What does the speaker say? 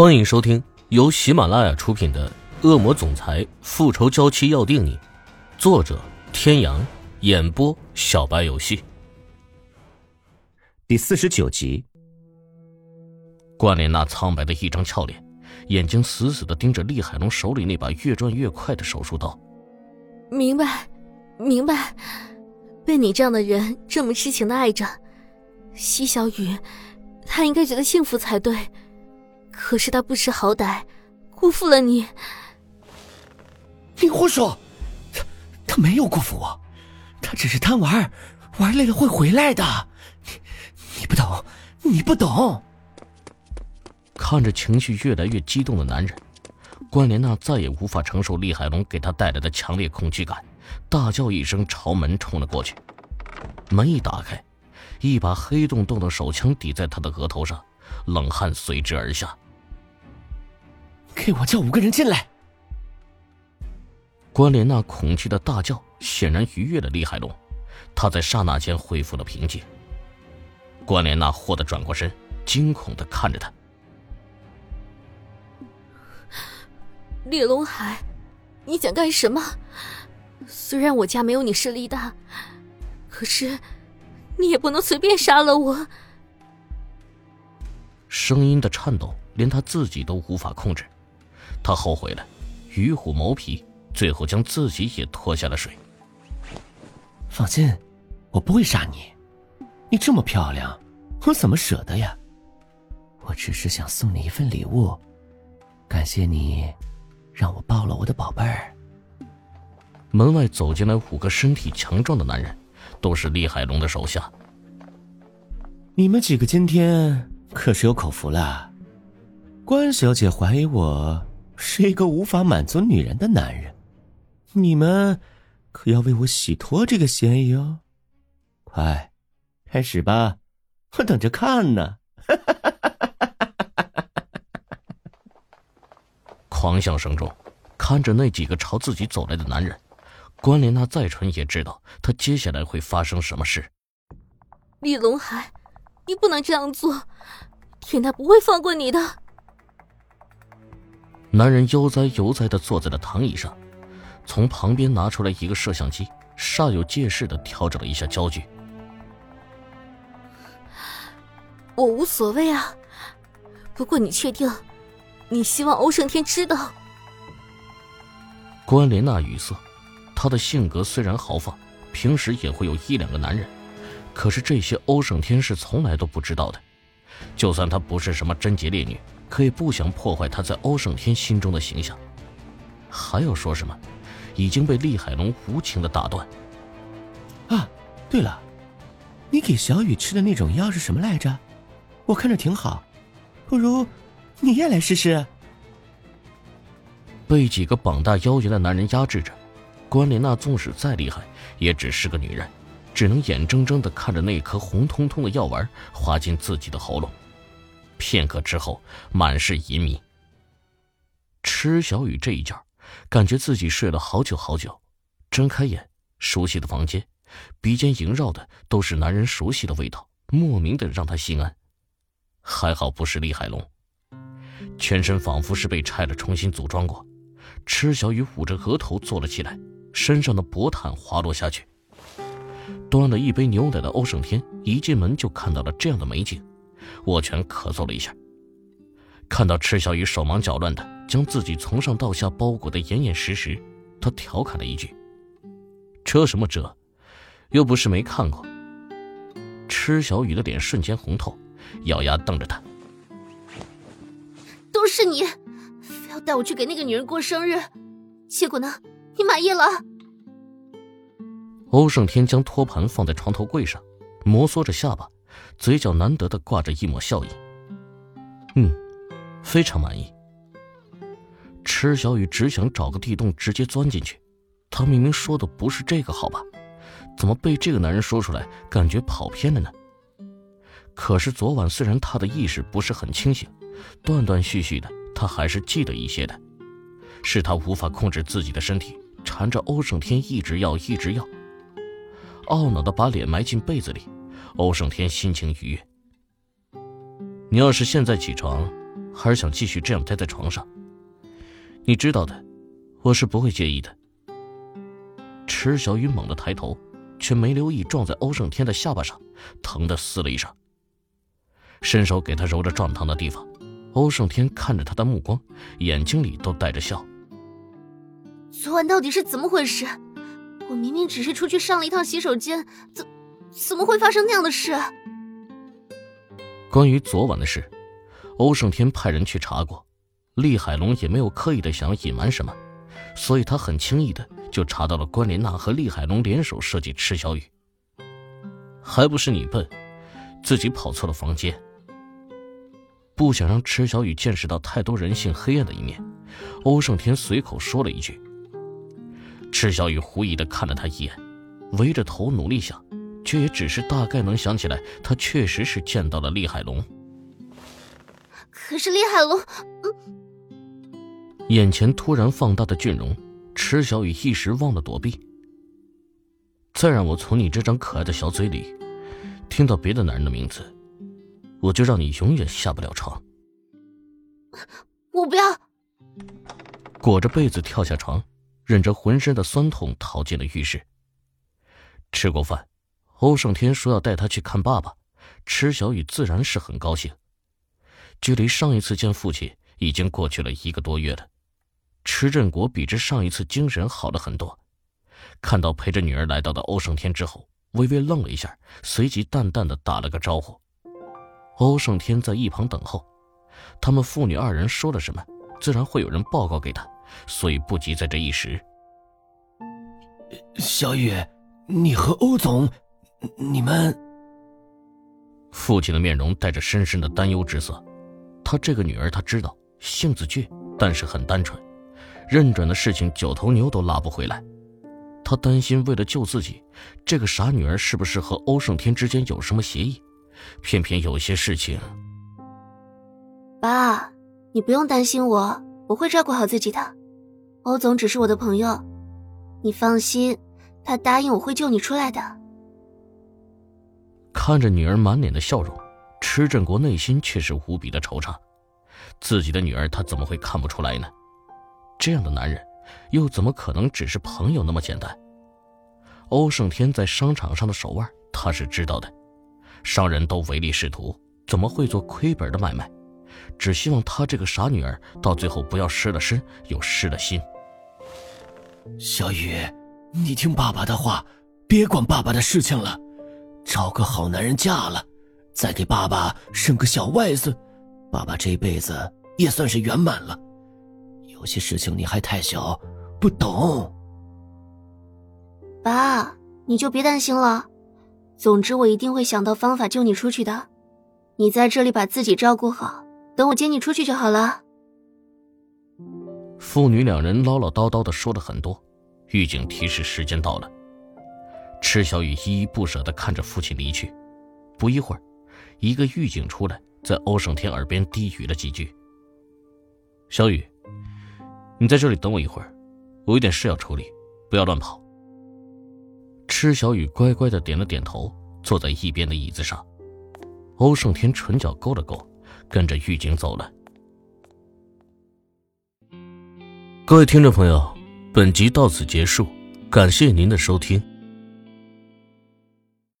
欢迎收听由喜马拉雅出品的《恶魔总裁复仇娇妻要定你》，作者：天阳，演播：小白游戏。第四十九集，关莲娜苍白的一张俏脸，眼睛死死的盯着厉海龙手里那把越转越快的手术刀。明白，明白，被你这样的人这么痴情的爱着，西小雨，他应该觉得幸福才对。可是他不识好歹，辜负了你。你胡说，他他没有辜负我，他只是贪玩，玩累了会回来的。你你不懂，你不懂。看着情绪越来越激动的男人，关莲娜再也无法承受厉海龙给她带来的强烈恐惧感，大叫一声，朝门冲了过去。门一打开，一把黑洞洞的手枪抵在他的额头上，冷汗随之而下。给我叫五个人进来！关莲娜恐惧的大叫，显然愉悦了厉海龙，他在刹那间恢复了平静。关莲娜霍地转过身，惊恐的看着他。李龙海，你想干什么？虽然我家没有你势力大，可是你也不能随便杀了我。声音的颤抖，连他自己都无法控制。他后悔了，与虎谋皮，最后将自己也拖下了水。放心，我不会杀你。你这么漂亮，我怎么舍得呀？我只是想送你一份礼物，感谢你让我抱了我的宝贝儿。门外走进来五个身体强壮的男人，都是厉海龙的手下。你们几个今天可是有口福了，关小姐怀疑我。是一个无法满足女人的男人，你们可要为我洗脱这个嫌疑哦！快，开始吧，我等着看呢！狂笑声中，看着那几个朝自己走来的男人，关莲娜再蠢也知道他接下来会发生什么事。李龙海，你不能这样做，天大不会放过你的。男人悠哉悠哉的坐在了躺椅上，从旁边拿出来一个摄像机，煞有介事的调整了一下焦距。我无所谓啊，不过你确定，你希望欧胜天知道？关莲娜语塞，她的性格虽然豪放，平时也会有一两个男人，可是这些欧胜天是从来都不知道的。就算她不是什么贞洁烈女。可以不想破坏他在欧胜天心中的形象，还要说什么？已经被厉海龙无情的打断。啊，对了，你给小雨吃的那种药是什么来着？我看着挺好，不如你也来试试。被几个膀大腰圆的男人压制着，关莲娜纵使再厉害，也只是个女人，只能眼睁睁的看着那颗红彤彤的药丸滑进自己的喉咙。片刻之后，满是淫迷。池小雨这一觉，感觉自己睡了好久好久。睁开眼，熟悉的房间，鼻尖萦绕的都是男人熟悉的味道，莫名的让他心安。还好不是厉海龙，全身仿佛是被拆了重新组装过。池小雨捂着额头坐了起来，身上的薄毯滑落下去。端了一杯牛奶的欧胜天一进门就看到了这样的美景。握拳咳嗽了一下，看到赤小雨手忙脚乱的将自己从上到下包裹的严严实实，他调侃了一句：“遮什么遮？又不是没看过。”赤小雨的脸瞬间红透，咬牙瞪着他：“都是你，非要带我去给那个女人过生日，结果呢？你满意了？”欧胜天将托盘放在床头柜上，摩挲着下巴。嘴角难得的挂着一抹笑意。嗯，非常满意。池小雨只想找个地洞直接钻进去。他明明说的不是这个，好吧？怎么被这个男人说出来，感觉跑偏了呢？可是昨晚虽然他的意识不是很清醒，断断续续的，他还是记得一些的。是他无法控制自己的身体，缠着欧胜天一直要，一直要。懊恼的把脸埋进被子里。欧胜天心情愉悦。你要是现在起床，还是想继续这样待在床上？你知道的，我是不会介意的。池小雨猛地抬头，却没留意撞在欧胜天的下巴上，疼得嘶了一声。伸手给他揉着撞疼的地方，欧胜天看着他的目光，眼睛里都带着笑。昨晚到底是怎么回事？我明明只是出去上了一趟洗手间，怎怎么会发生那样的事？关于昨晚的事，欧胜天派人去查过，厉海龙也没有刻意的想要隐瞒什么，所以他很轻易的就查到了关莲娜和厉海龙联手设计池小雨。还不是你笨，自己跑错了房间。不想让池小雨见识到太多人性黑暗的一面，欧胜天随口说了一句。池小雨狐疑的看了他一眼，围着头努力想，却也只是大概能想起来，他确实是见到了厉海龙。可是厉海龙，嗯眼前突然放大的俊容，池小雨一时忘了躲避。再让我从你这张可爱的小嘴里，听到别的男人的名字。我就让你永远下不了床。我不要。裹着被子跳下床，忍着浑身的酸痛逃进了浴室。吃过饭，欧胜天说要带他去看爸爸，池小雨自然是很高兴。距离上一次见父亲已经过去了一个多月了，池振国比之上一次精神好了很多。看到陪着女儿来到的欧胜天之后，微微愣了一下，随即淡淡的打了个招呼。欧胜天在一旁等候，他们父女二人说了什么，自然会有人报告给他，所以不急在这一时。小雨，你和欧总，你们……父亲的面容带着深深的担忧之色。他这个女儿，他知道性子倔，但是很单纯，认准的事情九头牛都拉不回来。他担心为了救自己，这个傻女儿是不是和欧胜天之间有什么协议？偏偏有些事情，爸，你不用担心我，我会照顾好自己的。欧总只是我的朋友，你放心，他答应我会救你出来的。看着女儿满脸的笑容，池振国内心却是无比的惆怅。自己的女儿，他怎么会看不出来呢？这样的男人，又怎么可能只是朋友那么简单？欧胜天在商场上的手腕，他是知道的。商人都唯利是图，怎么会做亏本的买卖？只希望他这个傻女儿到最后不要失了身，又失了心。小雨，你听爸爸的话，别管爸爸的事情了，找个好男人嫁了，再给爸爸生个小外孙，爸爸这辈子也算是圆满了。有些事情你还太小，不懂。爸，你就别担心了。总之，我一定会想到方法救你出去的。你在这里把自己照顾好，等我接你出去就好了。父女两人唠唠叨叨的说了很多，狱警提示时间到了。池小雨依依不舍的看着父亲离去。不一会儿，一个狱警出来，在欧胜天耳边低语了几句：“小雨，你在这里等我一会儿，我有点事要处理，不要乱跑。”池小雨乖乖的点了点头，坐在一边的椅子上。欧胜天唇角勾了勾，跟着狱警走了。各位听众朋友，本集到此结束，感谢您的收听。